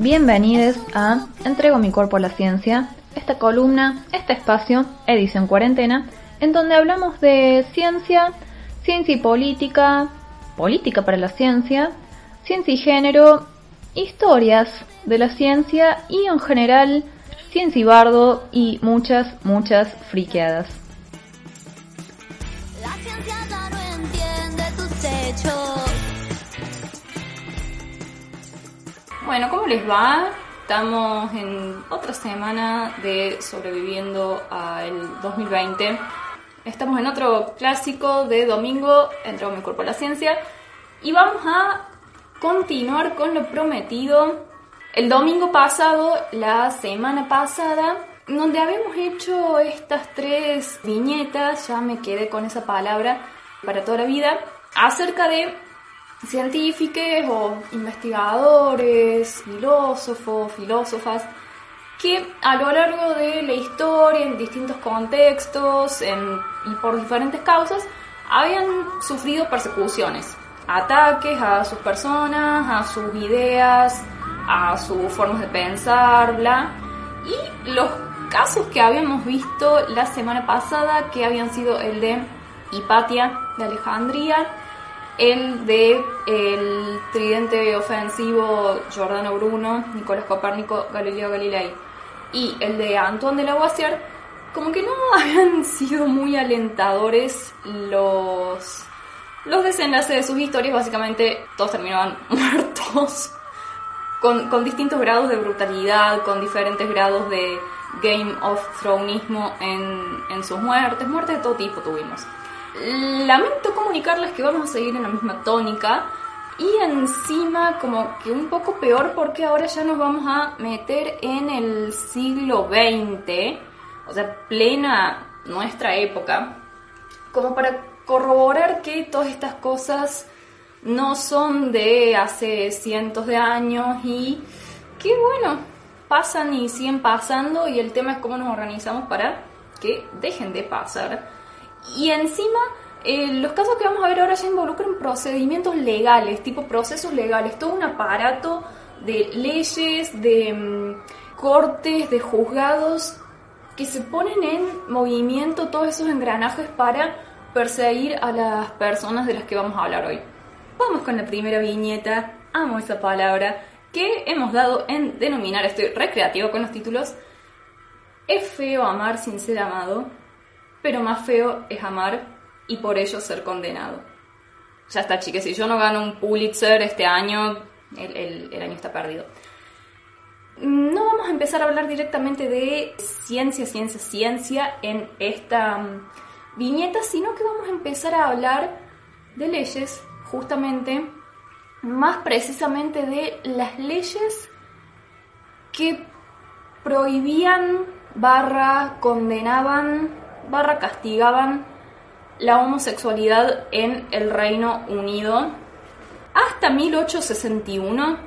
Bienvenidos a Entrego mi cuerpo a la ciencia, esta columna, este espacio, edición cuarentena, en donde hablamos de ciencia, ciencia y política, política para la ciencia, ciencia y género, historias de la ciencia y en general ciencia y bardo y muchas, muchas friqueadas. La ciencia no entiende hechos. Bueno, ¿cómo les va? Estamos en otra semana de sobreviviendo al 2020. Estamos en otro clásico de domingo, Entrego mi cuerpo a la ciencia. Y vamos a continuar con lo prometido. El domingo pasado, la semana pasada, donde habíamos hecho estas tres viñetas, ya me quedé con esa palabra para toda la vida, acerca de científicos o investigadores, filósofos, filósofas, que a lo largo de la historia, en distintos contextos y por diferentes causas, habían sufrido persecuciones, ataques a sus personas, a sus ideas, a sus formas de pensar, bla. Y los casos que habíamos visto la semana pasada, que habían sido el de Hipatia de Alejandría, el de el tridente ofensivo Giordano Bruno, Nicolás Copérnico, Galileo Galilei y el de Antoine de Lavoisier, como que no habían sido muy alentadores los, los desenlaces de sus historias, básicamente todos terminaban muertos, con, con distintos grados de brutalidad, con diferentes grados de Game of Thronesismo en, en sus muertes, muertes de todo tipo tuvimos. Lamento comunicarles que vamos a seguir en la misma tónica y encima como que un poco peor porque ahora ya nos vamos a meter en el siglo XX, o sea, plena nuestra época, como para corroborar que todas estas cosas no son de hace cientos de años y que bueno, pasan y siguen pasando y el tema es cómo nos organizamos para que dejen de pasar y encima, eh, los casos que vamos a ver ahora ya involucran procedimientos legales, tipo procesos legales, todo un aparato de leyes, de mm, cortes, de juzgados que se ponen en movimiento todos esos engranajes para perseguir a las personas de las que vamos a hablar hoy. Vamos con la primera viñeta, amo esa palabra, que hemos dado en denominar, estoy recreativo con los títulos, es feo amar sin ser amado, pero más feo es amar y por ello ser condenado. Ya está, chiques, si yo no gano un Pulitzer este año, el, año está perdido. No vamos a empezar a hablar directamente de ciencia, ciencia, ciencia en esta mm, viñeta, sino que vamos a empezar a hablar de leyes, justamente, más precisamente de las leyes que prohibían barra condenaban barra castigaban la homosexualidad en el Reino Unido hasta 1861,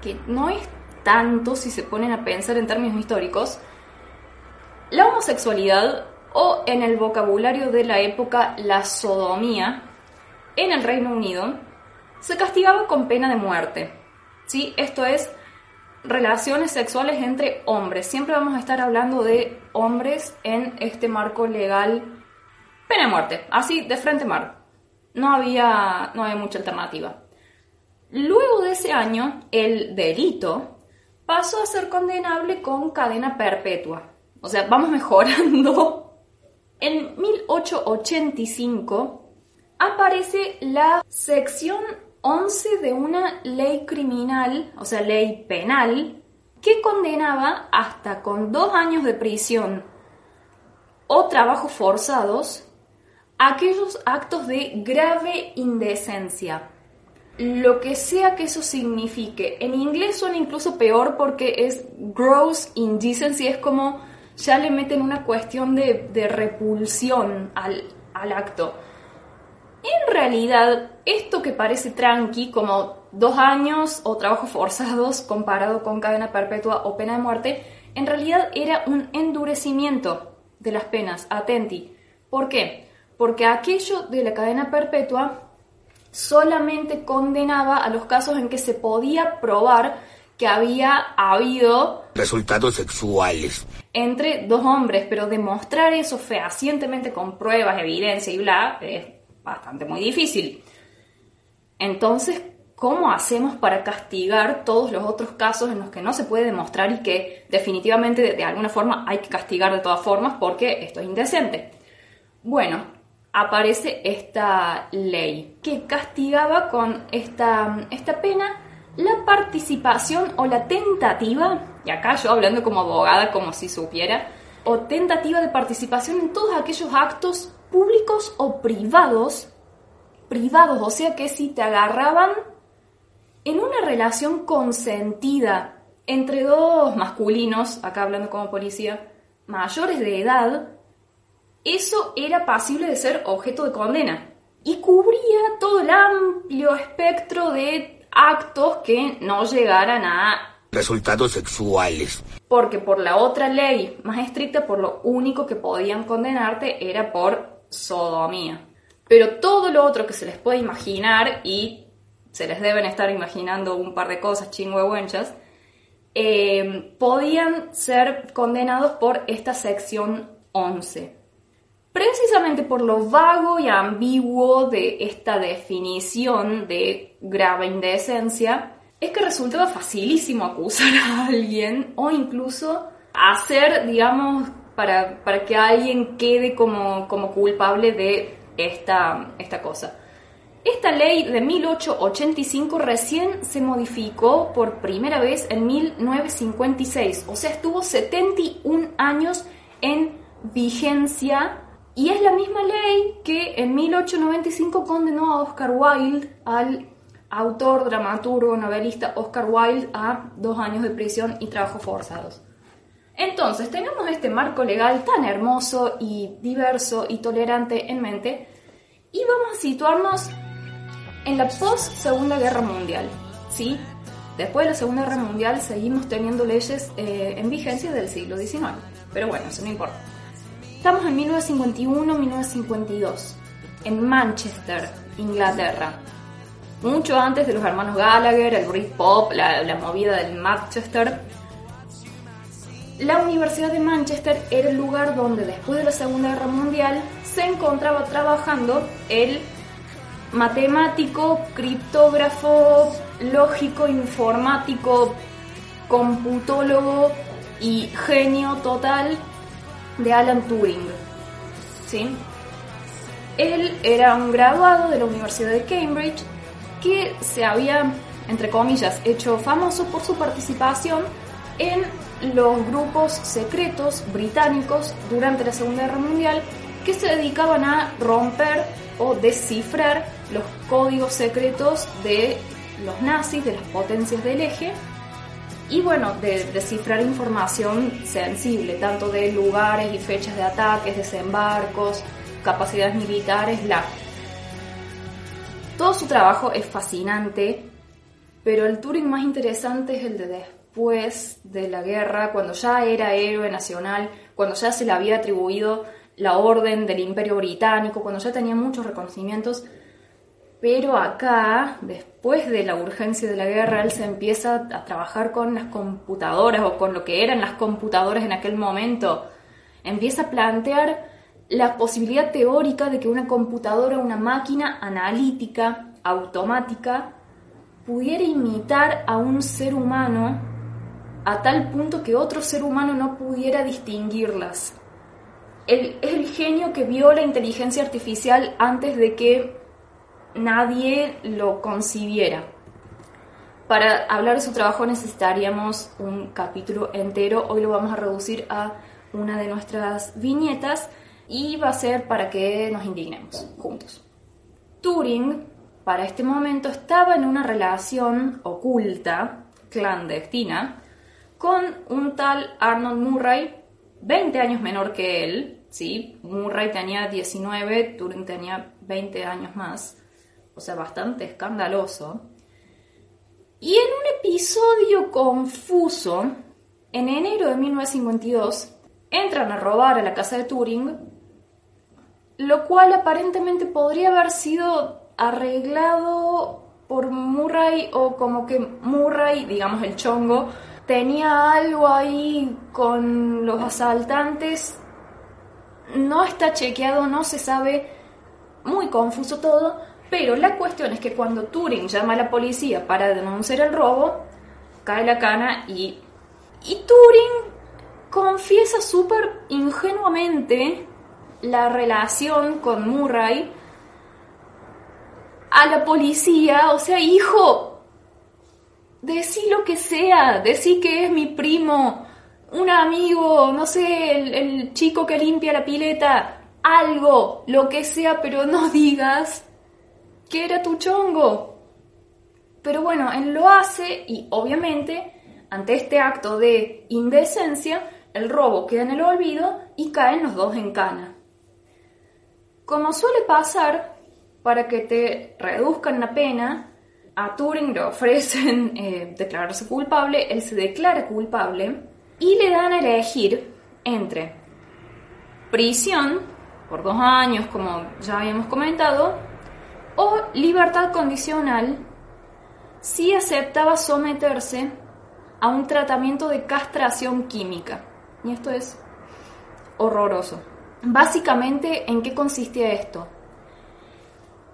que no es tanto si se ponen a pensar en términos históricos, la homosexualidad o en el vocabulario de la época la sodomía en el Reino Unido se castigaba con pena de muerte. ¿sí? Esto es relaciones sexuales entre hombres. Siempre vamos a estar hablando de hombres en este marco legal. Pena de muerte, así de frente mar. No había, no había mucha alternativa. Luego de ese año, el delito pasó a ser condenable con cadena perpetua. O sea, vamos mejorando. En 1885 aparece la sección 11 de una ley criminal, o sea, ley penal, que condenaba hasta con dos años de prisión o trabajos forzados aquellos actos de grave indecencia. Lo que sea que eso signifique. En inglés suena incluso peor porque es gross indecency, es como ya le meten una cuestión de, repulsión al, al acto. En realidad, esto que parece tranqui, como dos años o trabajos forzados comparado con cadena perpetua o pena de muerte, en realidad era un endurecimiento de las penas, atenti. ¿Por qué? Porque aquello de la cadena perpetua solamente condenaba a los casos en que se podía probar que había habido resultados sexuales entre dos hombres, pero demostrar eso fehacientemente con pruebas, evidencia y bla, es bastante muy difícil. Entonces, ¿cómo hacemos para castigar todos los otros casos en los que no se puede demostrar y que definitivamente de, alguna forma hay que castigar de todas formas porque esto es indecente? Bueno, aparece esta ley que castigaba con esta, esta pena la participación o la tentativa, y acá yo hablando como abogada como si supiera, o tentativa de participación en todos aquellos actos públicos o privados, privados, o sea que si te agarraban en una relación consentida entre dos masculinos, acá hablando como policía, mayores de edad, eso era pasible de ser objeto de condena y cubría todo el amplio espectro de actos que no llegaran a resultados sexuales. Porque por la otra ley más estricta, por lo único que podían condenarte era por sodomía. Pero todo lo otro que se les puede imaginar, y se les deben estar imaginando un par de cosas chingüehuenchas, eh, podían ser condenados por esta sección 11. Precisamente por lo vago y ambiguo de esta definición de grave indecencia, es que resultaba facilísimo acusar a alguien o incluso hacer, digamos, para, que alguien quede como, como culpable de esta, esta cosa. Esta ley de 1885 recién se modificó por primera vez en 1956, o sea, estuvo 71 años en vigencia y es la misma ley que en 1895 condenó a Oscar Wilde, al autor, dramaturgo, novelista Oscar Wilde, a dos años de prisión y trabajos forzados. Entonces, tenemos este marco legal tan hermoso y diverso y tolerante en mente y vamos a situarnos en la post-Segunda Guerra Mundial. ¿sí? Después de la Segunda Guerra Mundial seguimos teniendo leyes eh, en vigencia del siglo XIX, pero bueno, eso no importa. Estamos en 1951-1952, en Manchester, Inglaterra. Mucho antes de los hermanos Gallagher, el Britpop, la, la movida del Manchester. La Universidad de Manchester era el lugar donde después de la Segunda Guerra Mundial se encontraba trabajando el matemático, criptógrafo, lógico, informático, computólogo y genio total de Alan Turing. ¿sí? Él era un graduado de la Universidad de Cambridge que se había, entre comillas, hecho famoso por su participación en los grupos secretos británicos durante la Segunda Guerra Mundial que se dedicaban a romper o descifrar los códigos secretos de los nazis, de las potencias del eje, y bueno, de descifrar información sensible, tanto de lugares y fechas de ataques, desembarcos, capacidades militares, la. Todo su trabajo es fascinante, pero el Turing más interesante es el de después de la guerra, cuando ya era héroe nacional, cuando ya se le había atribuido la orden del Imperio Británico, cuando ya tenía muchos reconocimientos pero acá, después de la urgencia de la guerra, él se empieza a trabajar con las computadoras o con lo que eran las computadoras en aquel momento. Empieza a plantear la posibilidad teórica de que una computadora, una máquina analítica, automática, pudiera imitar a un ser humano a tal punto que otro ser humano no pudiera distinguirlas. es el genio que vio la inteligencia artificial antes de que nadie lo concibiera. Para hablar de su trabajo necesitaríamos un capítulo entero, hoy lo vamos a reducir a una de nuestras viñetas y va a ser para que nos indignemos juntos. Turing, para este momento, estaba en una relación oculta, clandestina, con un tal Arnold Murray, 20 años menor que él, ¿sí? Murray tenía 19, Turing tenía 20 años más o sea, bastante escandaloso. Y en un episodio confuso, en enero de 1952, entran a robar a la casa de Turing, lo cual aparentemente podría haber sido arreglado por Murray o como que Murray, digamos el chongo, tenía algo ahí con los asaltantes. No está chequeado, no se sabe, muy confuso todo, pero la cuestión es que cuando Turing llama a la policía para denunciar el robo, cae la cana y, y Turing confiesa súper ingenuamente la relación con Murray a la policía, o sea, hijo, decí lo que sea, decí que es mi primo, un amigo, no sé, el, el, chico que limpia la pileta, algo, lo que sea, pero no digas que era tu chongo. Pero bueno, él lo hace y obviamente, ante este acto de indecencia, el robo queda en el olvido y caen los dos en cana. Como suele pasar, para que te reduzcan la pena, a Turing le ofrecen eh, declararse culpable, él se declara culpable y le dan a elegir entre prisión por dos años, como ya habíamos comentado, o libertad condicional si aceptaba someterse a un tratamiento de castración química. Y esto es horroroso. Básicamente, ¿en qué consistía esto?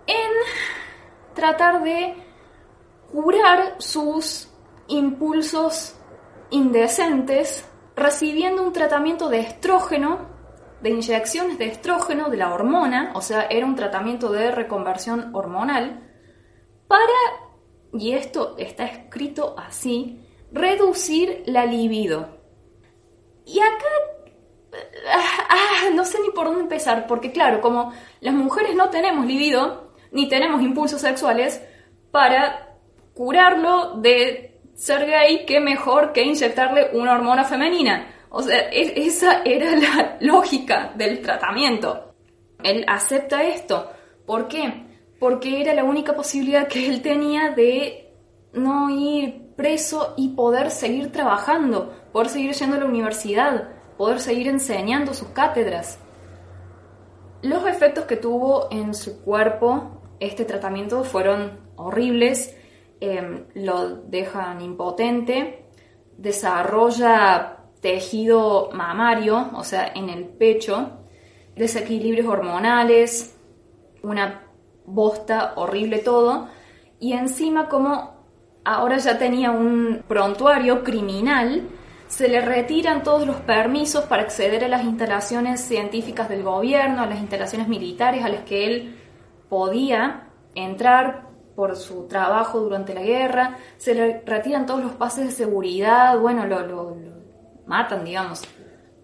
En tratar de curar sus impulsos indecentes recibiendo un tratamiento de estrógeno, de inyecciones de estrógeno, de la hormona, o sea, era un tratamiento de reconversión hormonal, para, y esto está escrito así, reducir la libido. Y acá ah, ah, no sé ni por dónde empezar, porque claro, como las mujeres no tenemos libido, ni tenemos impulsos sexuales, para curarlo de ser gay, qué mejor que inyectarle una hormona femenina. O sea, esa era la lógica del tratamiento. Él acepta esto. ¿Por qué? Porque era la única posibilidad que él tenía de no ir preso y poder seguir trabajando, poder seguir yendo a la universidad, poder seguir enseñando sus cátedras. Los efectos que tuvo en su cuerpo este tratamiento fueron horribles, em, lo dejan impotente, desarrolla tejido mamario, o sea, en el pecho, desequilibrios hormonales, una bosta horrible todo, y encima como ahora ya tenía un prontuario criminal, se le retiran todos los permisos para acceder a las instalaciones científicas del gobierno, a las instalaciones militares a las que él podía entrar por su trabajo durante la guerra, se le retiran todos los pases de seguridad, bueno, lo, lo, matan, digamos.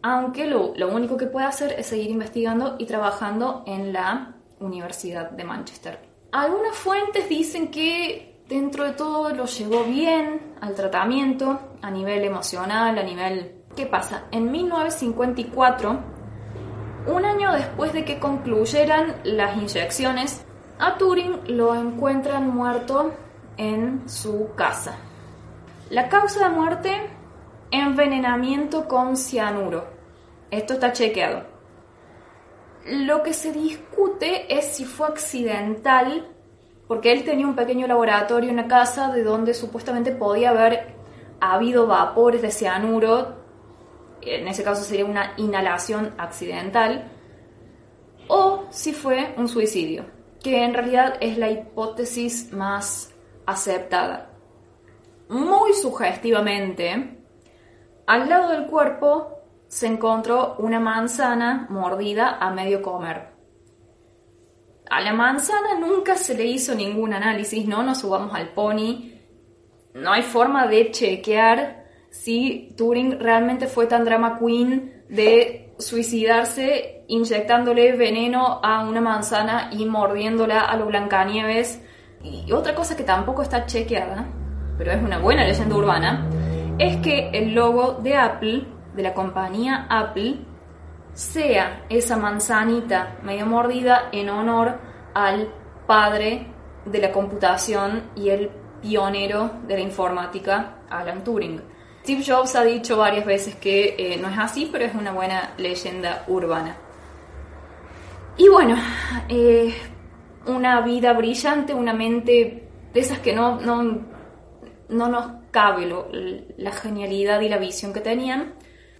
Aunque lo, lo único que puede hacer es seguir investigando y trabajando en la Universidad de Manchester. Algunas fuentes dicen que dentro de todo lo llevó bien al tratamiento a nivel emocional, a nivel... ¿Qué pasa? En 1954, un año después de que concluyeran las inyecciones, a Turing lo encuentran muerto en su casa. La causa de muerte, envenenamiento con cianuro. Esto está chequeado. Lo que se discute es si fue accidental porque él tenía un pequeño laboratorio en la casa de donde supuestamente podía haber habido vapores de cianuro, en ese caso sería una inhalación accidental, o si fue un suicidio, que en realidad es la hipótesis más aceptada. Muy sugestivamente, al lado del cuerpo se encontró una manzana mordida a medio comer. A la manzana nunca se le hizo ningún análisis, no nos subamos al pony. No hay forma de chequear si Turing realmente fue tan drama queen de suicidarse inyectándole veneno a una manzana y mordiéndola a los Blancanieves. Y otra cosa que tampoco está chequeada, pero es una buena leyenda urbana, es que el logo de Apple, de la compañía Apple, sea esa manzanita medio mordida en honor al padre de la computación y el pionero de la informática, Alan Turing. Steve Jobs ha dicho varias veces que eh, no es así, pero es una buena leyenda urbana. Y bueno, eh, una vida brillante, una mente de esas que no, no, no nos cabe lo- la genialidad y la visión que tenían,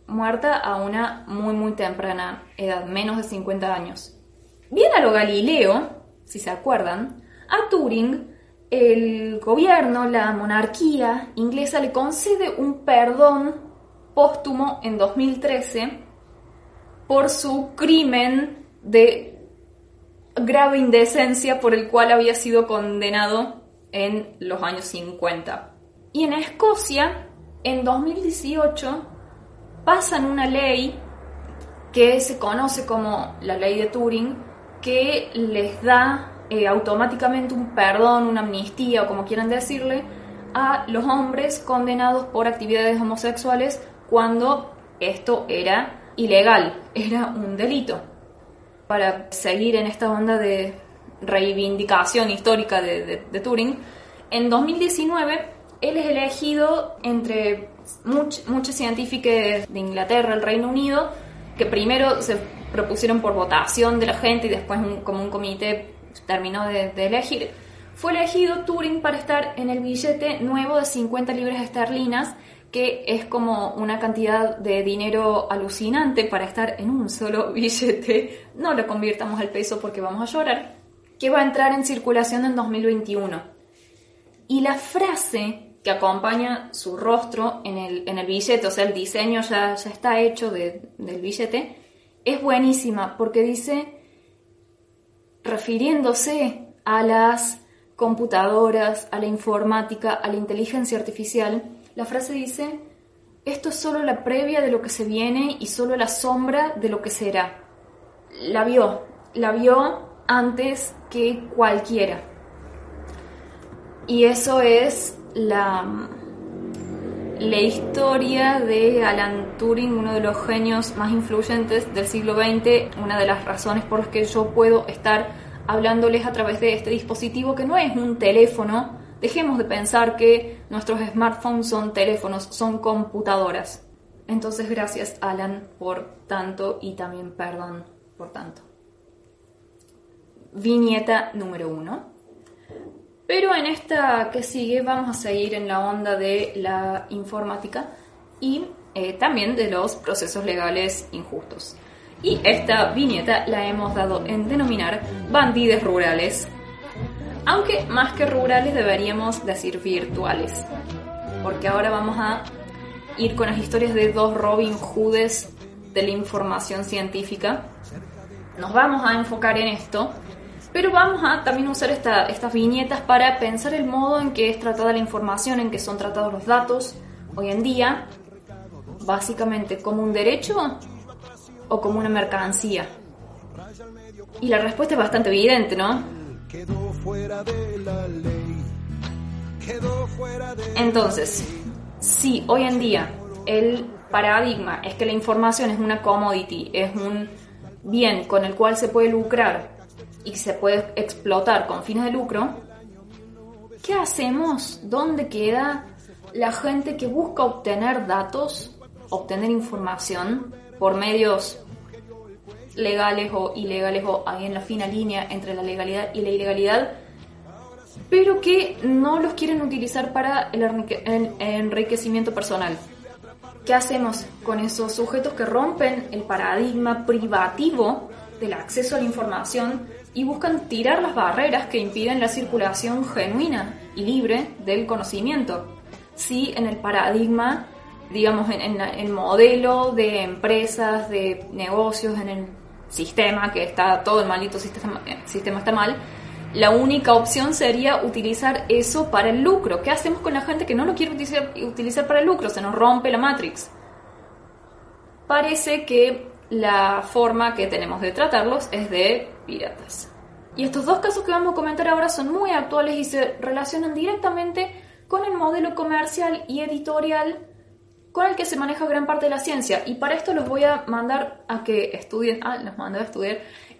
muerta a una muy, muy temprana edad, menos de 50 años. Bien a lo Galileo, si se acuerdan, a Turing el gobierno, la monarquía inglesa le concede un perdón póstumo en 2013 por su crimen de grave indecencia por el cual había sido condenado en los años 50. Y en Escocia, en 2018, pasan una ley que se conoce como la ley de Turing, que les da eh, automáticamente un perdón, una amnistía o como quieran decirle, a los hombres condenados por actividades homosexuales cuando esto era ilegal, era un delito. Para seguir en esta onda de reivindicación histórica de, de- de Turing, en 2019 él es elegido entre much- muchos científicos de Inglaterra, el Reino Unido, que primero se propusieron por votación de la gente y después un- como un comité terminó de, de elegir. Fue elegido Turing para estar en el billete nuevo de 50 libras esterlinas, que es como una cantidad de dinero alucinante para estar en un solo billete. No lo convirtamos al peso porque vamos a llorar. Que va a entrar en circulación en 2021. Y la frase que acompaña su rostro en el, en el billete, o sea, el diseño ya, ya está hecho de- del billete, es buenísima porque dice, refiriéndose a las computadoras, a la informática, a la inteligencia artificial, la frase dice, esto es solo la previa de lo que se viene y solo la sombra de lo que será. La vio, la vio antes que cualquiera. Y eso es la, la historia de Alan Turing, uno de los genios más influyentes del siglo XX, una de las razones por las que yo puedo estar hablándoles a través de este dispositivo que no es un teléfono. Dejemos de pensar que nuestros smartphones son teléfonos, son computadoras. Entonces gracias Alan por tanto y también perdón por tanto. Viñeta número uno. Pero en esta que sigue vamos a seguir en la onda de la informática y eh, también de los procesos legales injustos. Y esta viñeta la hemos dado en denominar bandides rurales. Aunque más que rurales deberíamos decir virtuales. Porque ahora vamos a ir con las historias de dos Robin Hoodes de la información científica. Nos vamos a enfocar en esto pero vamos a también usar esta- estas viñetas para pensar el modo en que es tratada la información, en que son tratados los datos hoy en día, básicamente como un derecho o como una mercancía. Y la respuesta es bastante evidente, ¿no? Entonces, si hoy en día el paradigma es que la información es una commodity, es un bien con el cual se puede lucrar y se puede explotar con fines de lucro, ¿qué hacemos? ¿Dónde queda la gente que busca obtener datos, obtener información por medios legales o ilegales o ahí en la fina línea entre la legalidad y la ilegalidad? pero que no los quieren utilizar para el enrique- el enriquecimiento personal. ¿Qué hacemos con esos sujetos que rompen el paradigma privativo del acceso a la información y buscan tirar las barreras que impiden la circulación genuina y libre del conocimiento? Si en el paradigma, digamos, en, el modelo de empresas, de negocios, en el sistema, que está todo el maldito sistema, eh, sistema está mal, la única opción sería utilizar eso para el lucro. ¿Qué hacemos con la gente que no lo quiere utilizar, utilizar para el lucro? Se nos rompe la Matrix. Parece que la forma que tenemos de tratarlos es de piratas. Y estos dos casos que vamos a comentar ahora son muy actuales y se relacionan directamente con el modelo comercial y editorial con el que se maneja gran parte de la ciencia. Y para esto los voy a mandar a que estudien. Ah, los mando a estudiar.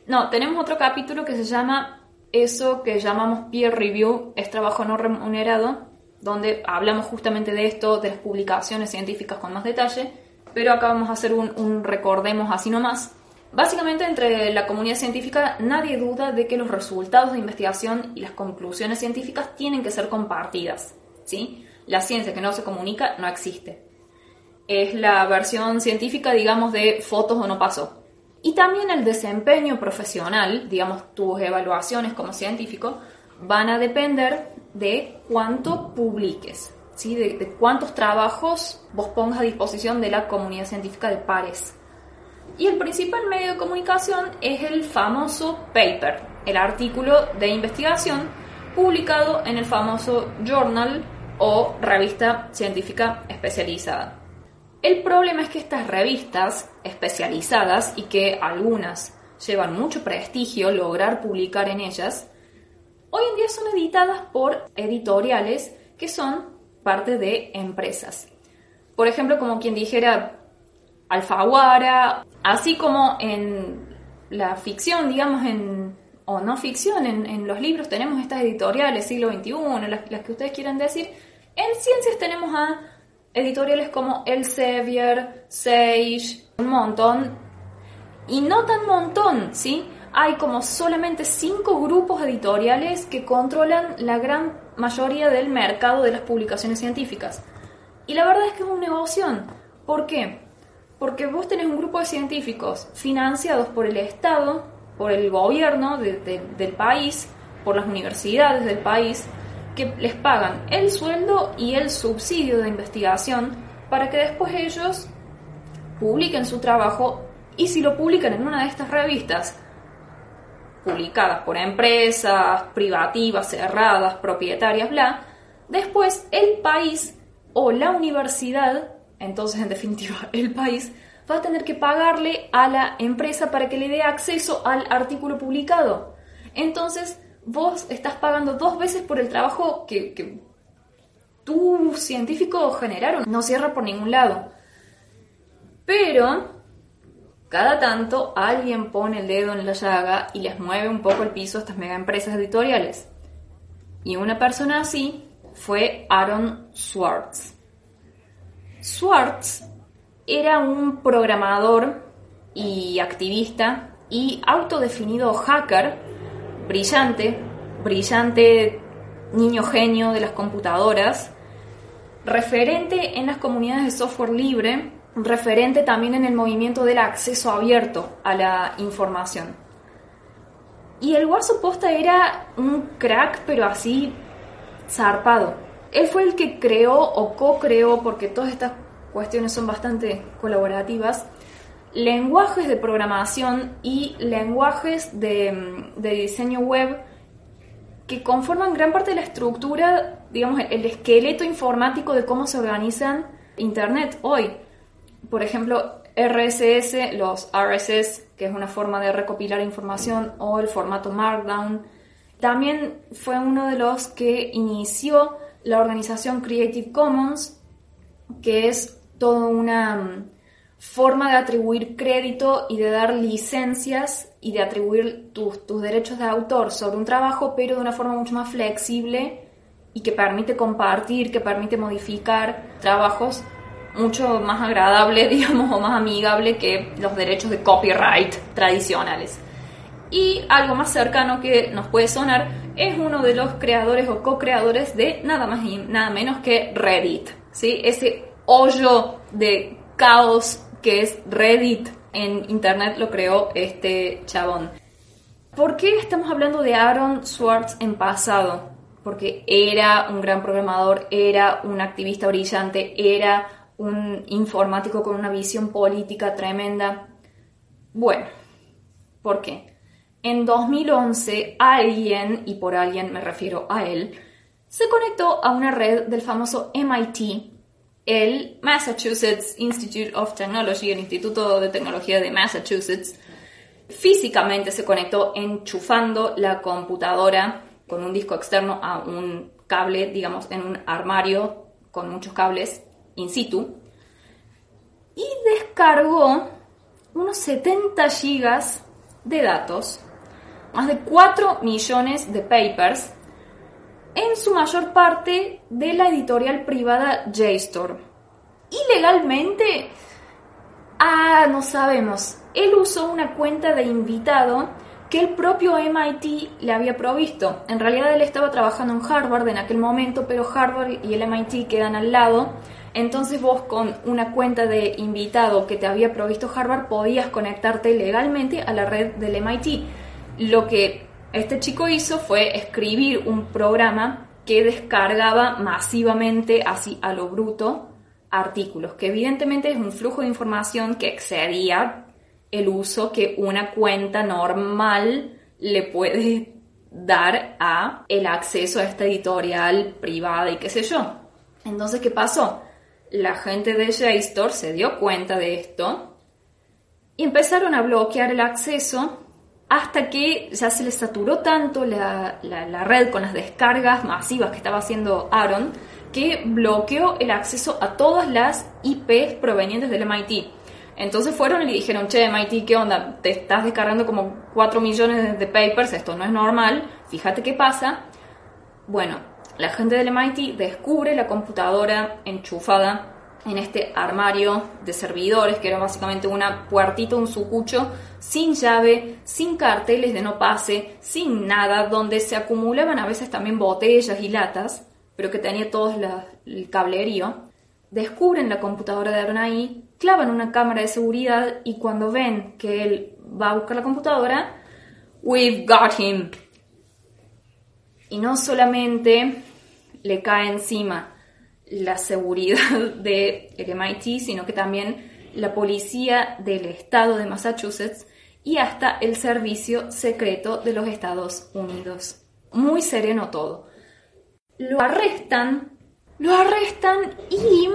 No, tenemos otro capítulo que se llama eso que llamamos peer review, es trabajo no remunerado, donde hablamos justamente de esto, de las publicaciones científicas con más detalle. Pero acá vamos a hacer un, un recordemos así nomás Básicamente, entre la comunidad científica nadie duda de que los resultados de investigación y las conclusiones científicas tienen que ser compartidas. ¿sí? La ciencia que no se comunica no existe. Es la versión científica, digamos, de fotos o no pasó. Y también el desempeño profesional, digamos, tus evaluaciones como científico, van a depender de cuánto publiques, ¿sí? de, de cuántos trabajos vos pongas a disposición de la comunidad científica de pares. Y el principal medio de comunicación es el famoso paper, el artículo de investigación publicado en el famoso journal o revista científica especializada. El problema es que estas revistas especializadas y que algunas llevan mucho prestigio lograr publicar en ellas, hoy en día son editadas por editoriales que son parte de empresas. Por ejemplo, como quien dijera Alfaguara, así como en la ficción, digamos, en, o no ficción, en, los libros tenemos estas editoriales, siglo XXI, las, las, que ustedes quieran decir. En ciencias tenemos a editoriales como Elsevier, Sage, un montón, y no tan montón, ¿sí? Hay como solamente cinco grupos editoriales que controlan la gran mayoría del mercado de las publicaciones científicas. Y la verdad es que es un negocio. ¿Por qué? Porque vos tenés un grupo de científicos financiados por el Estado, por el gobierno del país, por las universidades del país, que les pagan el sueldo y el subsidio de investigación para que después ellos publiquen su trabajo y si lo publican en una de estas revistas publicadas por empresas privativas, cerradas, propietarias, bla, después el país o la universidad entonces, en definitiva, el país va a tener que pagarle a la empresa para que le dé acceso al artículo publicado. Entonces, vos estás pagando dos veces por el trabajo que, que tus científicos generaron. No cierra por ningún lado. Pero, cada tanto, alguien pone el dedo en la llaga y les mueve un poco el piso a estas mega empresas editoriales. Y una persona así fue Aaron Swartz. Swartz era un programador y activista y autodefinido hacker, brillante, brillante niño genio de las computadoras, referente en las comunidades de software libre, referente también en el movimiento del acceso abierto a la información. Y el Guaso Posta era un crack, pero así zarpado. Él fue el que creó o co-creó, porque todas estas cuestiones son bastante colaborativas, lenguajes de programación y lenguajes de, diseño web que conforman gran parte de la estructura, digamos, el esqueleto informático de cómo se organizan Internet hoy. Por ejemplo, RSS, los RSS, que es una forma de recopilar información, o el formato Markdown. También fue uno de los que inició la organización Creative Commons, que es toda una mm, forma de atribuir crédito y de dar licencias y de atribuir tus, tus derechos de autor sobre un trabajo, pero de una forma mucho más flexible y que permite compartir, que permite modificar trabajos mucho más agradable, digamos, o más amigable que los derechos de copyright tradicionales. Y algo más cercano que nos puede sonar es uno de los creadores o co-creadores de nada más y nada menos que Reddit. ¿sí? Ese hoyo de caos que es Reddit en internet lo creó este chabón. ¿Por qué estamos hablando de Aaron Swartz en pasado? Porque era un gran programador, era un activista brillante, era un informático con una visión política tremenda. Bueno, ¿por qué? En 2011 alguien, y por alguien me refiero a él, se conectó a una red del famoso MIT, el Massachusetts Institute of Technology, el Instituto de Tecnología de Massachusetts, físicamente se conectó enchufando la computadora con un disco externo a un cable, digamos, en un armario con muchos cables in situ, y descargó unos 70 gigas de datos, más de 4 millones de papers, en su mayor parte de la editorial privada JSTOR. Ilegalmente, ah, no sabemos. él usó una cuenta de invitado que el propio MIT le había provisto. En realidad él estaba trabajando en Harvard en aquel momento, pero Harvard y el MIT quedan al lado. Entonces vos con una cuenta de invitado que te había provisto Harvard podías conectarte legalmente a la red del MIT. Lo que este chico hizo fue escribir un programa que descargaba masivamente, así a lo bruto, artículos, que evidentemente es un flujo de información que excedía el uso que una cuenta normal le puede dar a el acceso a esta editorial privada y qué sé yo. Entonces, ¿qué pasó? La gente de JSTOR se dio cuenta de esto y empezaron a bloquear el acceso hasta que ya se les saturó tanto la, la, red con las descargas masivas que estaba haciendo Aaron que bloqueó el acceso a todas las IPs provenientes del MIT. Entonces fueron y le dijeron, che, MIT, ¿qué onda? Te estás descargando como 4 millones de papers, esto no es normal, fíjate qué pasa. Bueno, la gente del MIT descubre la computadora enchufada en este armario de servidores, que era básicamente una puertita, un sucucho, sin llave, sin carteles de no pase, sin nada, donde se acumulaban a veces también botellas y latas, pero que tenía todo el cablerío. Descubren la computadora de Aaron ahí, clavan una cámara de seguridad y cuando ven que él va a buscar la computadora, we've got him. Y no solamente le cae encima la seguridad del MIT, sino que también la policía del estado de Massachusetts y hasta el servicio secreto de los Estados Unidos. Muy sereno todo. Lo arrestan, lo arrestan y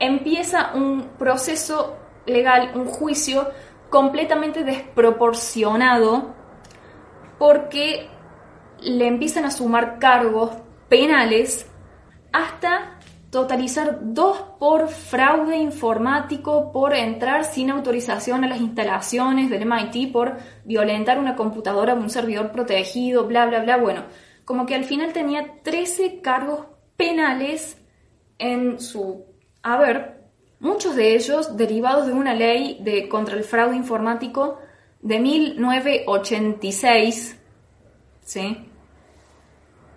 empieza un proceso legal, un juicio completamente desproporcionado porque le empiezan a sumar cargos penales hasta totalizar dos por fraude informático, por entrar sin autorización a las instalaciones del MIT, por violentar una computadora de un servidor protegido, bla, bla, bla. Bueno, como que al final tenía 13 cargos penales en su haber, muchos de ellos derivados de una ley de contra el fraude informático de 1986, ¿sí?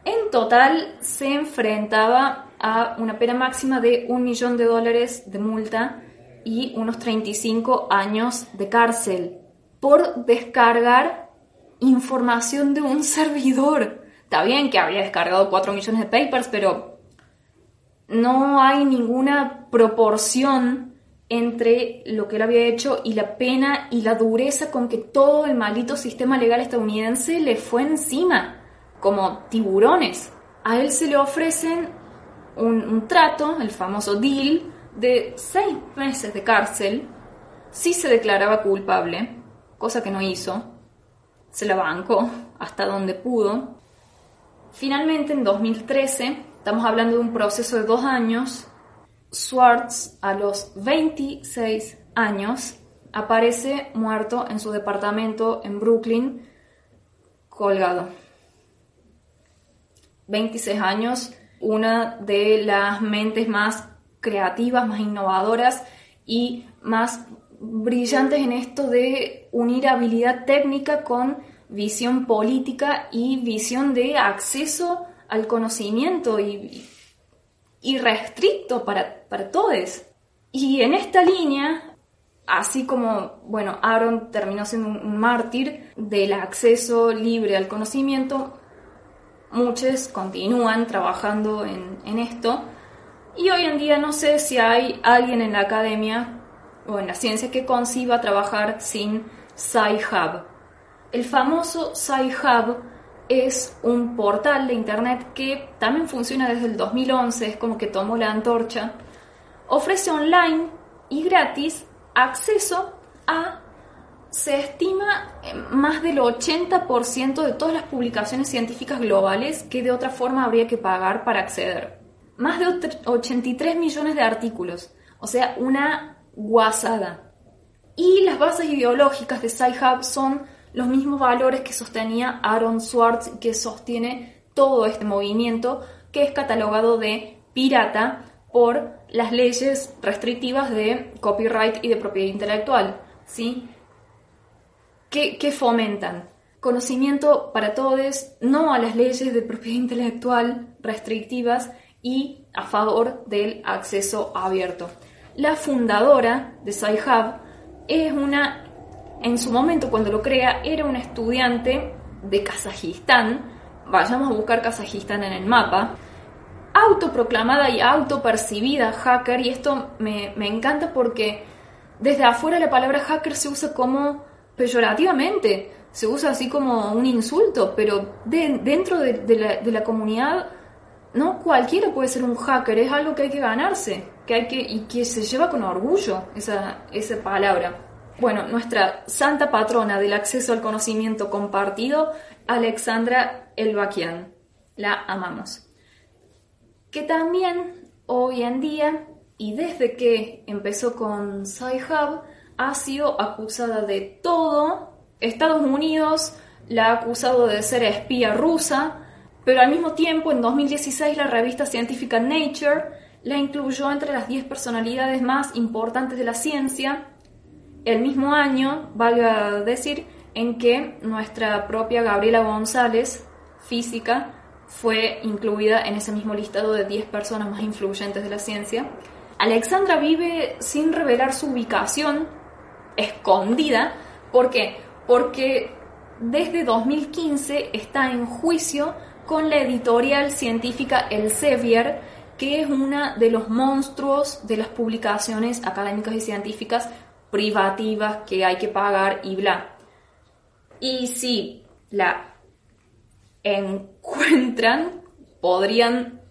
En total se enfrentaba a una pena máxima de un millón de dólares de multa y unos 35 años de cárcel por descargar información de un servidor. Está bien que había descargado 4 millones de papers, pero no hay ninguna proporción entre lo que él había hecho y la pena y la dureza con que todo el maldito sistema legal estadounidense le fue encima como tiburones. A él se le ofrecen un, trato, el famoso deal, de seis meses de cárcel si se declaraba culpable, cosa que no hizo. Se la bancó hasta donde pudo. Finalmente, en 2013, estamos hablando de un proceso de dos años, Swartz, a los 26 años, aparece muerto en su departamento en Brooklyn, colgado. 26 años, una de las mentes más creativas, más innovadoras y más brillantes en esto de unir habilidad técnica con visión política y visión de acceso al conocimiento y, restricto para, para todos. Y en esta línea, así como, bueno, Aaron terminó siendo un mártir del acceso libre al conocimiento, muchos continúan trabajando en, esto y hoy en día no sé si hay alguien en la academia o en la ciencia que conciba trabajar sin Sci-Hub. El famoso Sci-Hub es un portal de internet que también funciona desde el 2011, es como que tomó la antorcha. Ofrece online y gratis acceso a se estima más del 80% de todas las publicaciones científicas globales que de otra forma habría que pagar para acceder. Más de 83 millones de artículos, o sea, una guasada. Y las bases ideológicas de Sci-Hub son los mismos valores que sostenía Aaron Swartz, que sostiene todo este movimiento, que es catalogado de pirata por las leyes restrictivas de copyright y de propiedad intelectual ¿sí? ¿Qué, fomentan? Conocimiento para todos, no a las leyes de propiedad intelectual restrictivas y a favor del acceso abierto. La fundadora de Sci-Hub es una, en su momento cuando lo crea, era una estudiante de Kazajistán, vayamos a buscar Kazajistán en el mapa, autoproclamada y autopercibida hacker, y esto me, me encanta porque desde afuera la palabra hacker se usa como peyorativamente, se usa así como un insulto, pero de- dentro de, la, comunidad no cualquiera puede ser un hacker, es algo que hay que ganarse, que hay que y que se lleva con orgullo esa, esa palabra. Bueno, nuestra santa patrona del acceso al conocimiento compartido, Alexandra Elbakian. La amamos. Que también hoy en día, y desde que empezó con Sci-Hub, ha sido acusada de todo. Estados Unidos la ha acusado de ser espía rusa, pero al mismo tiempo, en 2016, la revista científica Nature la incluyó entre las 10 personalidades más importantes de la ciencia. El mismo año, valga decir, en que nuestra propia Gabriela González, física, fue incluida en ese mismo listado de 10 personas más influyentes de la ciencia. Alexandra vive sin revelar su ubicación, escondida. ¿Por qué? Porque desde 2015 está en juicio con la editorial científica Elsevier, que es una de los monstruos de las publicaciones académicas y científicas privativas que hay que pagar y bla. Y si la encuentran, podrían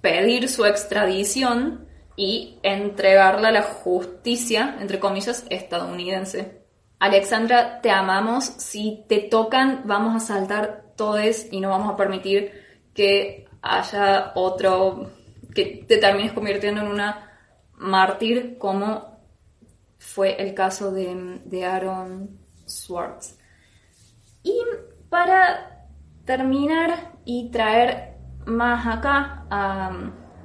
pedir su extradición y entregarla a la justicia, entre comillas, estadounidense. Alexandra, te amamos. Si te tocan, vamos a saltar todos y no vamos a permitir que haya otro, que te termines convirtiendo en una mártir como fue el caso de, de Aaron Swartz. Y para terminar y traer más acá a,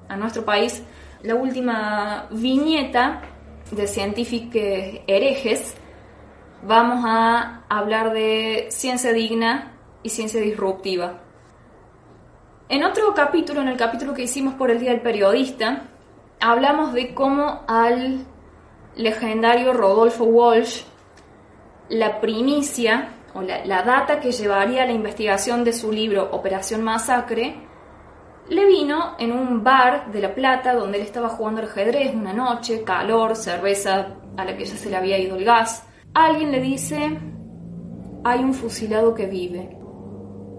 a nuestro país, la última viñeta de científicos herejes, vamos a hablar de ciencia digna y ciencia disruptiva. En otro capítulo, en el capítulo que hicimos por el Día del Periodista, hablamos de cómo al legendario Rodolfo Walsh, la primicia o la, data que llevaría a la investigación de su libro Operación Masacre, le vino en un bar de La Plata donde él estaba jugando al ajedrez una noche, calor, cerveza a la que ya se le había ido el gas. Alguien le dice, hay un fusilado que vive.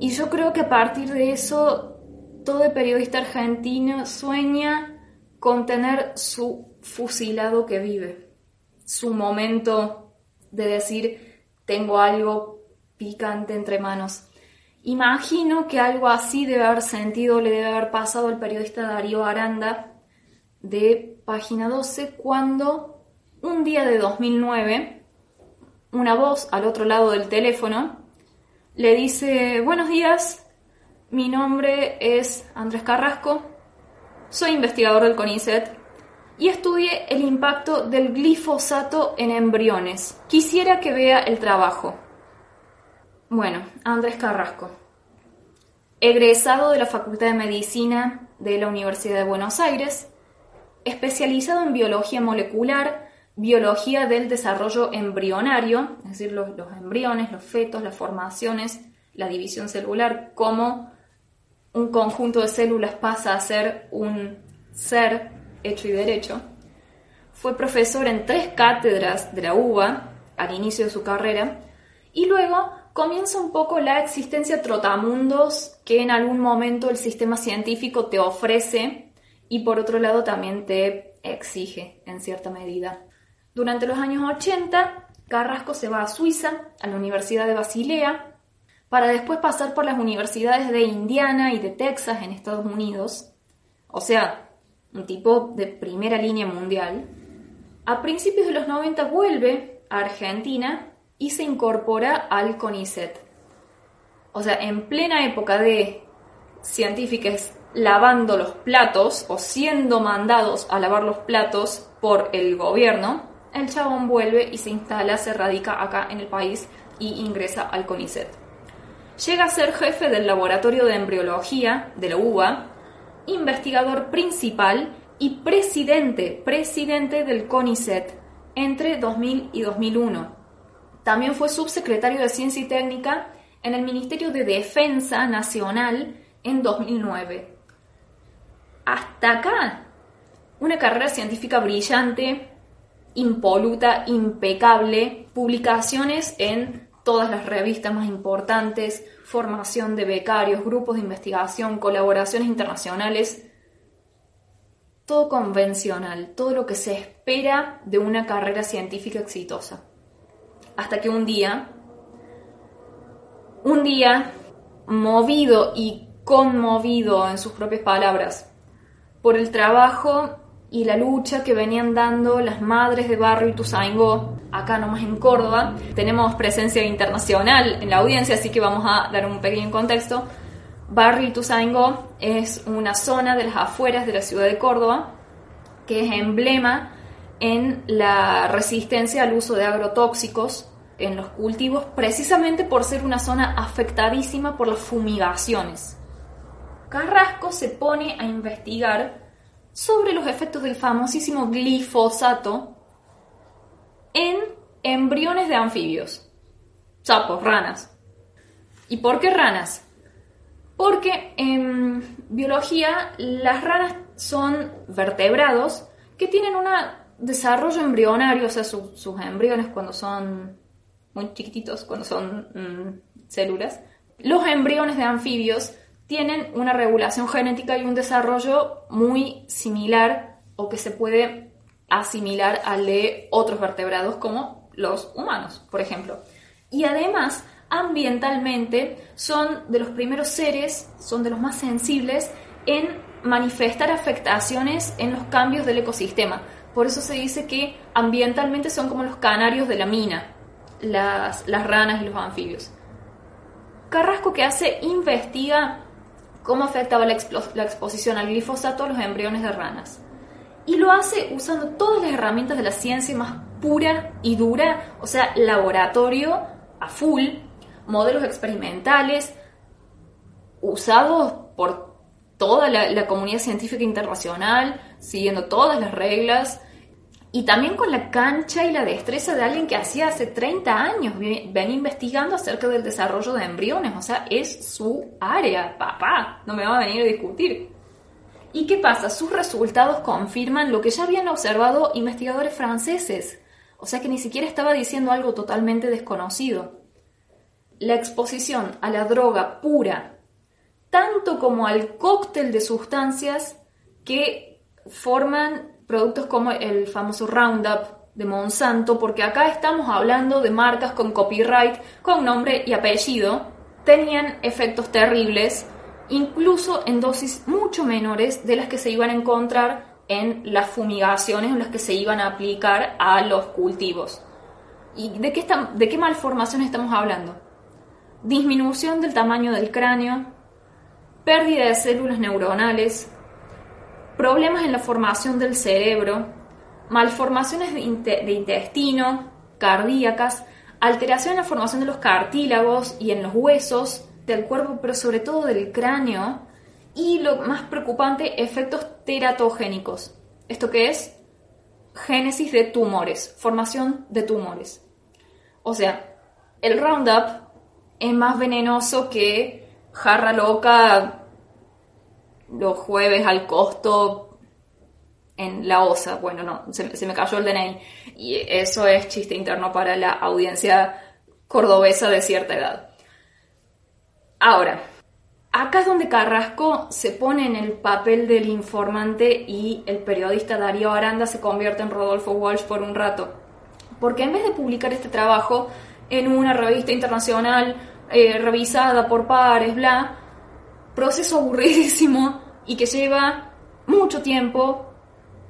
Y yo creo que a partir de eso, todo periodista argentino sueña con tener su fusilado que vive. Su momento de decir, tengo algo picante entre manos. Imagino que algo así debe haber sentido, le debe haber pasado al periodista Darío Aranda de Página 12 cuando un día de 2009 una voz al otro lado del teléfono le dice, buenos días, mi nombre es Andrés Carrasco, soy investigador del CONICET y estudié el impacto del glifosato en embriones. Quisiera que vea el trabajo. Bueno, Andrés Carrasco, egresado de la Facultad de Medicina de la Universidad de Buenos Aires, especializado en biología molecular, biología del desarrollo embrionario, es decir, los, embriones, los fetos, las formaciones, la división celular, cómo un conjunto de células pasa a ser un ser hecho y derecho. Fue profesor en tres cátedras de la UBA al inicio de su carrera y luego comienza un poco la existencia trotamundos que en algún momento el sistema científico te ofrece y por otro lado también te exige en cierta medida. Durante los años 80, Carrasco se va a Suiza, a la Universidad de Basilea, para después pasar por las universidades de Indiana y de Texas en Estados Unidos, o sea, un tipo de primera línea mundial. A principios de los 90 vuelve a Argentina y se incorpora al CONICET. O sea, en plena época de científicos lavando los platos o siendo mandados a lavar los platos por el gobierno, el chabón vuelve y se instala, se radica acá en el país y ingresa al CONICET. Llega a ser jefe del laboratorio de embriología de la UBA, investigador principal y presidente, presidente del CONICET entre 2000 y 2001. También fue subsecretario de Ciencia y Técnica en el Ministerio de Defensa Nacional en 2009. Hasta acá, una carrera científica brillante, impoluta, impecable, publicaciones en todas las revistas más importantes, formación de becarios, grupos de investigación, colaboraciones internacionales, todo convencional, todo lo que se espera de una carrera científica exitosa. Hasta que un día, un día, movido y conmovido en sus propias palabras por el trabajo y la lucha que venían dando las madres de Barrio Ituzaingó, acá nomás en Córdoba. Tenemos presencia internacional en la audiencia, así que vamos a dar un pequeño contexto. Barrio Ituzaingó es una zona de las afueras de la ciudad de Córdoba que es emblema en la resistencia al uso de agrotóxicos en los cultivos, precisamente por ser una zona afectadísima por las fumigaciones. Carrasco se pone a investigar sobre los efectos del famosísimo glifosato en embriones de anfibios, sapos, ranas. ¿Y por qué ranas? Porque en biología las ranas son vertebrados que tienen un desarrollo embrionario, o sea, sus embriones cuando son muy chiquititos, cuando son mm, células. Los embriones de anfibios tienen una regulación genética y un desarrollo muy similar o que se puede asimilar al de otros vertebrados como los humanos, por ejemplo. Y además, ambientalmente, son de los primeros seres, son de los más sensibles en manifestar afectaciones en los cambios del ecosistema. Por eso se dice que ambientalmente son como los canarios de la mina, las, las ranas y los anfibios. Carrasco que hace investiga cómo afectaba la, exposición al glifosato a los embriones de ranas. Y lo hace usando todas las herramientas de la ciencia más pura y dura, o sea, laboratorio a full, modelos experimentales, usados por toda la comunidad científica internacional, siguiendo todas las reglas, y también con la cancha y la destreza de alguien que hacía hace 30 años ven investigando acerca del desarrollo de embriones. O sea, es su área, papá. No me va a venir a discutir. ¿Y qué pasa? Sus resultados confirman lo que ya habían observado investigadores franceses. O sea que ni siquiera estaba diciendo algo totalmente desconocido. La exposición a la droga pura, tanto como al cóctel de sustancias que forman productos como el famoso Roundup de Monsanto, porque acá estamos hablando de marcas con copyright, con nombre y apellido, tenían efectos terribles, incluso en dosis mucho menores de las que se iban a encontrar en las fumigaciones en las que se iban a aplicar a los cultivos. ¿Y de qué, de qué malformación estamos hablando? Disminución del tamaño del cráneo, pérdida de células neuronales, problemas en la formación del cerebro, malformaciones de, intestino, cardíacas, alteración en la formación de los cartílagos y en los huesos del cuerpo, pero sobre todo del cráneo, y lo más preocupante, efectos teratogénicos. ¿Esto qué es? Génesis de tumores, formación de tumores. O sea, el Roundup es más venenoso que jarra loca los jueves al costo en la OSA. Bueno, no, se, me cayó el DNI. Y eso es chiste interno para la audiencia cordobesa de cierta edad. Ahora, acá es donde Carrasco se pone en el papel del informante y el periodista Darío Aranda se convierte en Rodolfo Walsh por un rato. Porque en vez de publicar este trabajo en una revista internacional eh, revisada por pares, bla, proceso aburridísimo y que lleva mucho tiempo,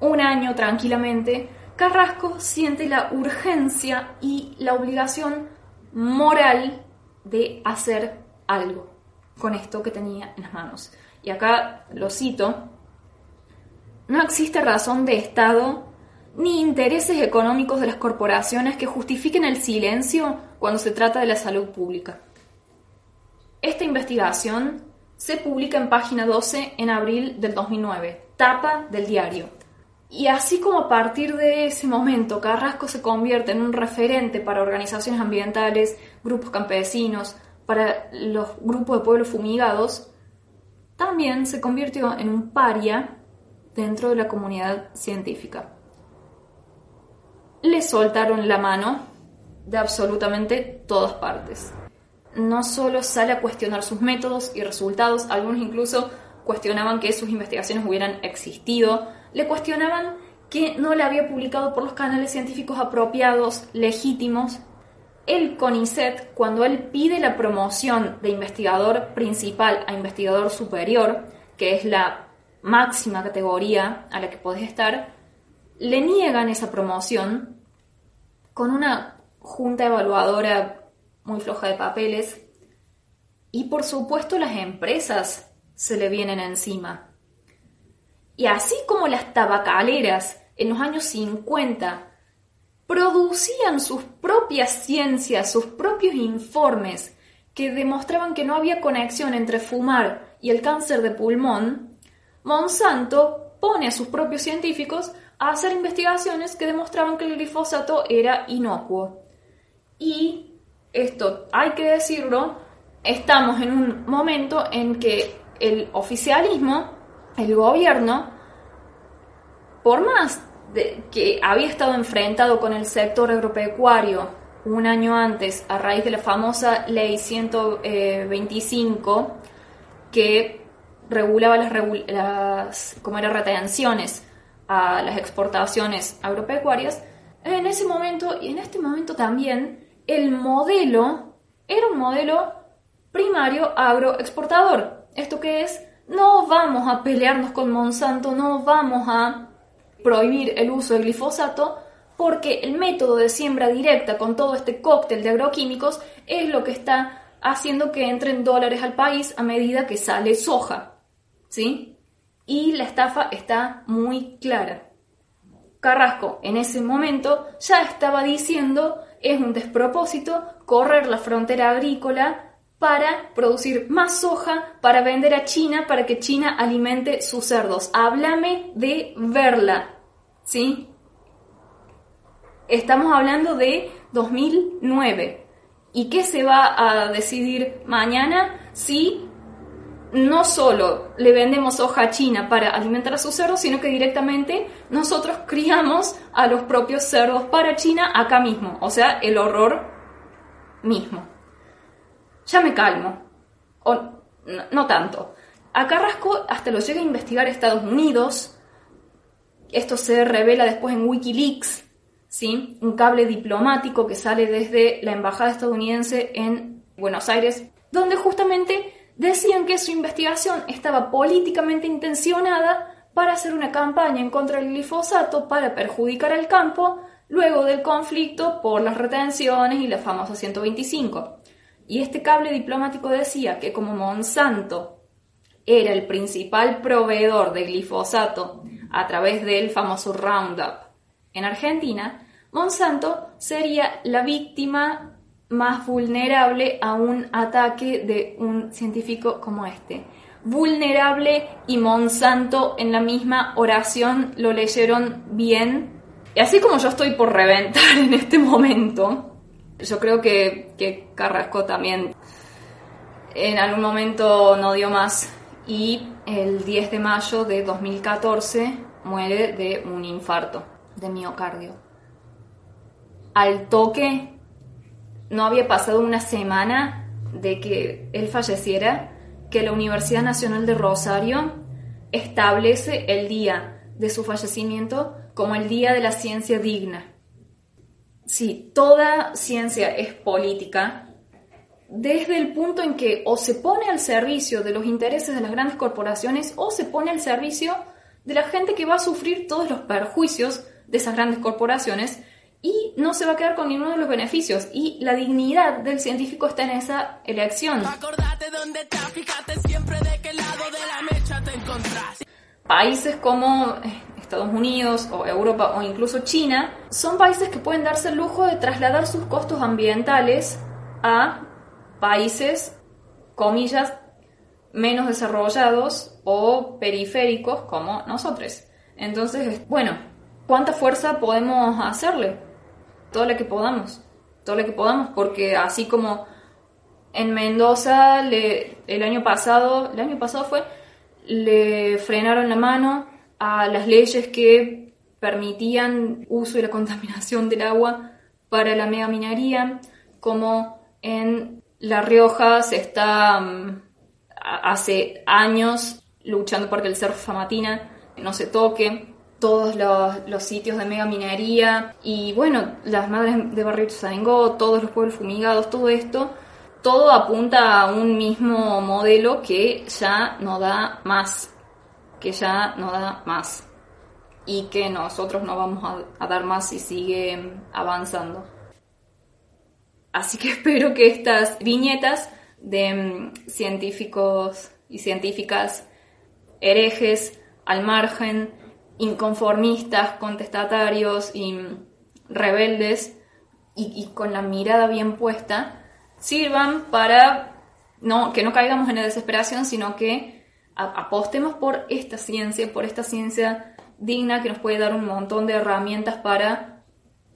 un año tranquilamente, Carrasco siente la urgencia y la obligación moral de hacer algo con esto que tenía en las manos. Y acá lo cito, no existe razón de Estado ni intereses económicos de las corporaciones que justifiquen el silencio cuando se trata de la salud pública. Esta investigación se publica en página 12 en abril del 2009, tapa del diario. Y así como a partir de ese momento Carrasco se convierte en un referente para organizaciones ambientales, grupos campesinos, para los grupos de pueblos fumigados, también se convirtió en un paria dentro de la comunidad científica. Le soltaron la mano de absolutamente todas partes. No solo sale a cuestionar sus métodos y resultados, algunos incluso cuestionaban que sus investigaciones hubieran existido, le cuestionaban que no le había publicado por los canales científicos apropiados, legítimos. El CONICET, cuando él pide la promoción de investigador principal a investigador superior, que es la máxima categoría a la que podés estar, le niegan esa promoción con una junta evaluadora muy floja de papeles y por supuesto las empresas se le vienen encima. Y así como las tabacaleras en los años 50 producían sus propias ciencias, sus propios informes que demostraban que no había conexión entre fumar y el cáncer de pulmón, Monsanto pone a sus propios científicos a hacer investigaciones que demostraban que el glifosato era inocuo. Y esto hay que decirlo, estamos en un momento en que el oficialismo, el gobierno, por más de que había estado enfrentado con el sector agropecuario un año antes a raíz de la famosa ley 125 que regulaba las, las como era retenciones a las exportaciones agropecuarias, en ese momento y en este momento también el modelo era un modelo primario agroexportador. ¿Esto qué es? No vamos a pelearnos con Monsanto, no vamos a prohibir el uso de glifosato porque el método de siembra directa con todo este cóctel de agroquímicos es lo que está haciendo que entren dólares al país a medida que sale soja. ¿Sí? Y la estafa está muy clara. Carrasco en ese momento ya estaba diciendo es un despropósito correr la frontera agrícola para producir más soja, para vender a China, para que China alimente sus cerdos. Háblame de verla, ¿sí? Estamos hablando de 2009. ¿Y qué se va a decidir mañana si no solo le vendemos soja a China para alimentar a sus cerdos, sino que directamente nosotros criamos a los propios cerdos para China acá mismo? O sea, el horror mismo ya me calmo. O no, tanto. A Carrasco hasta lo llega a investigar Estados Unidos. Esto se revela después en Wikileaks, ¿sí? Un cable diplomático que sale desde la embajada estadounidense en Buenos Aires, donde justamente decían que su investigación estaba políticamente intencionada para hacer una campaña en contra del glifosato para perjudicar al campo luego del conflicto por las retenciones y la famosa 125. Y este cable diplomático decía que como Monsanto era el principal proveedor de glifosato a través del famoso Roundup en Argentina, Monsanto sería la víctima más vulnerable a un ataque de un científico como este. Vulnerable y Monsanto en la misma oración lo leyeron bien. Y así como yo estoy por reventar en este momento, yo creo que, que Carrasco también en algún momento no dio más y el 10 de mayo de 2014 muere de un infarto de miocardio. Al toque, no había pasado una semana de que él falleciera, que la Universidad Nacional de Rosario establece el día de su fallecimiento como el Día de la Ciencia Digna. Si toda ciencia es política, desde el punto en que o se pone al servicio de los intereses de las grandes corporaciones o se pone al servicio de la gente que va a sufrir todos los perjuicios de esas grandes corporaciones y no se va a quedar con ninguno de los beneficios. Y la dignidad del científico está en esa elección. Países como Estados Unidos o Europa o incluso China, son países que pueden darse el lujo de trasladar sus costos ambientales a países, comillas, menos desarrollados o periféricos como nosotros. Entonces, bueno, ¿cuánta fuerza podemos hacerle? Todo lo que podamos, todo lo que podamos, porque así como en Mendoza el año pasado, el año pasado fue, le frenaron la mano a las leyes que permitían uso y la contaminación del agua para la mega minería, como en La Rioja se está mm, hace años luchando porque el cerro Famatina no se toque, todos los, sitios de mega minería y bueno, las madres de Barrio Tuzaingó, todos los pueblos fumigados, todo esto, todo apunta a un mismo modelo que ya no da más, que ya no da más y que nosotros no vamos a, a dar más si sigue avanzando. Así que espero que estas viñetas de mm, científicos y científicas herejes al margen, inconformistas, contestatarios y rebeldes y, con la mirada bien puesta, sirvan para no, que no caigamos en la desesperación, sino que apostemos por esta ciencia, por esta ciencia digna que nos puede dar un montón de herramientas para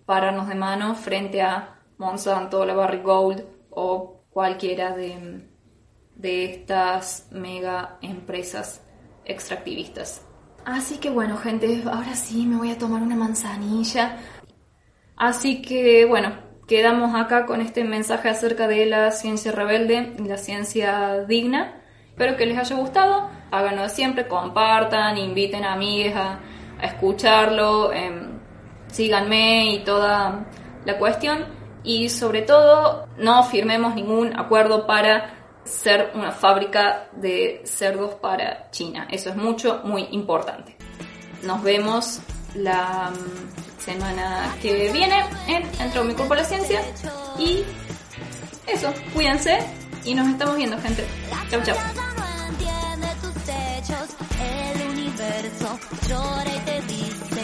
pararnos de mano frente a Monsanto, la Barry Gold o cualquiera de, de estas mega empresas extractivistas. Así que bueno, gente, ahora sí me voy a tomar una manzanilla. Así que bueno, quedamos acá con este mensaje acerca de la ciencia rebelde y la ciencia digna. Espero que les haya gustado. Háganlo siempre, compartan, inviten a amigas a, escucharlo, em, síganme y toda la cuestión y sobre todo no firmemos ningún acuerdo para ser una fábrica de cerdos para China. Eso es mucho, muy importante. Nos vemos la mm, semana que viene en Entró mi cuerpo la ciencia y eso, cuídense y nos estamos viendo gente. Chau chau. El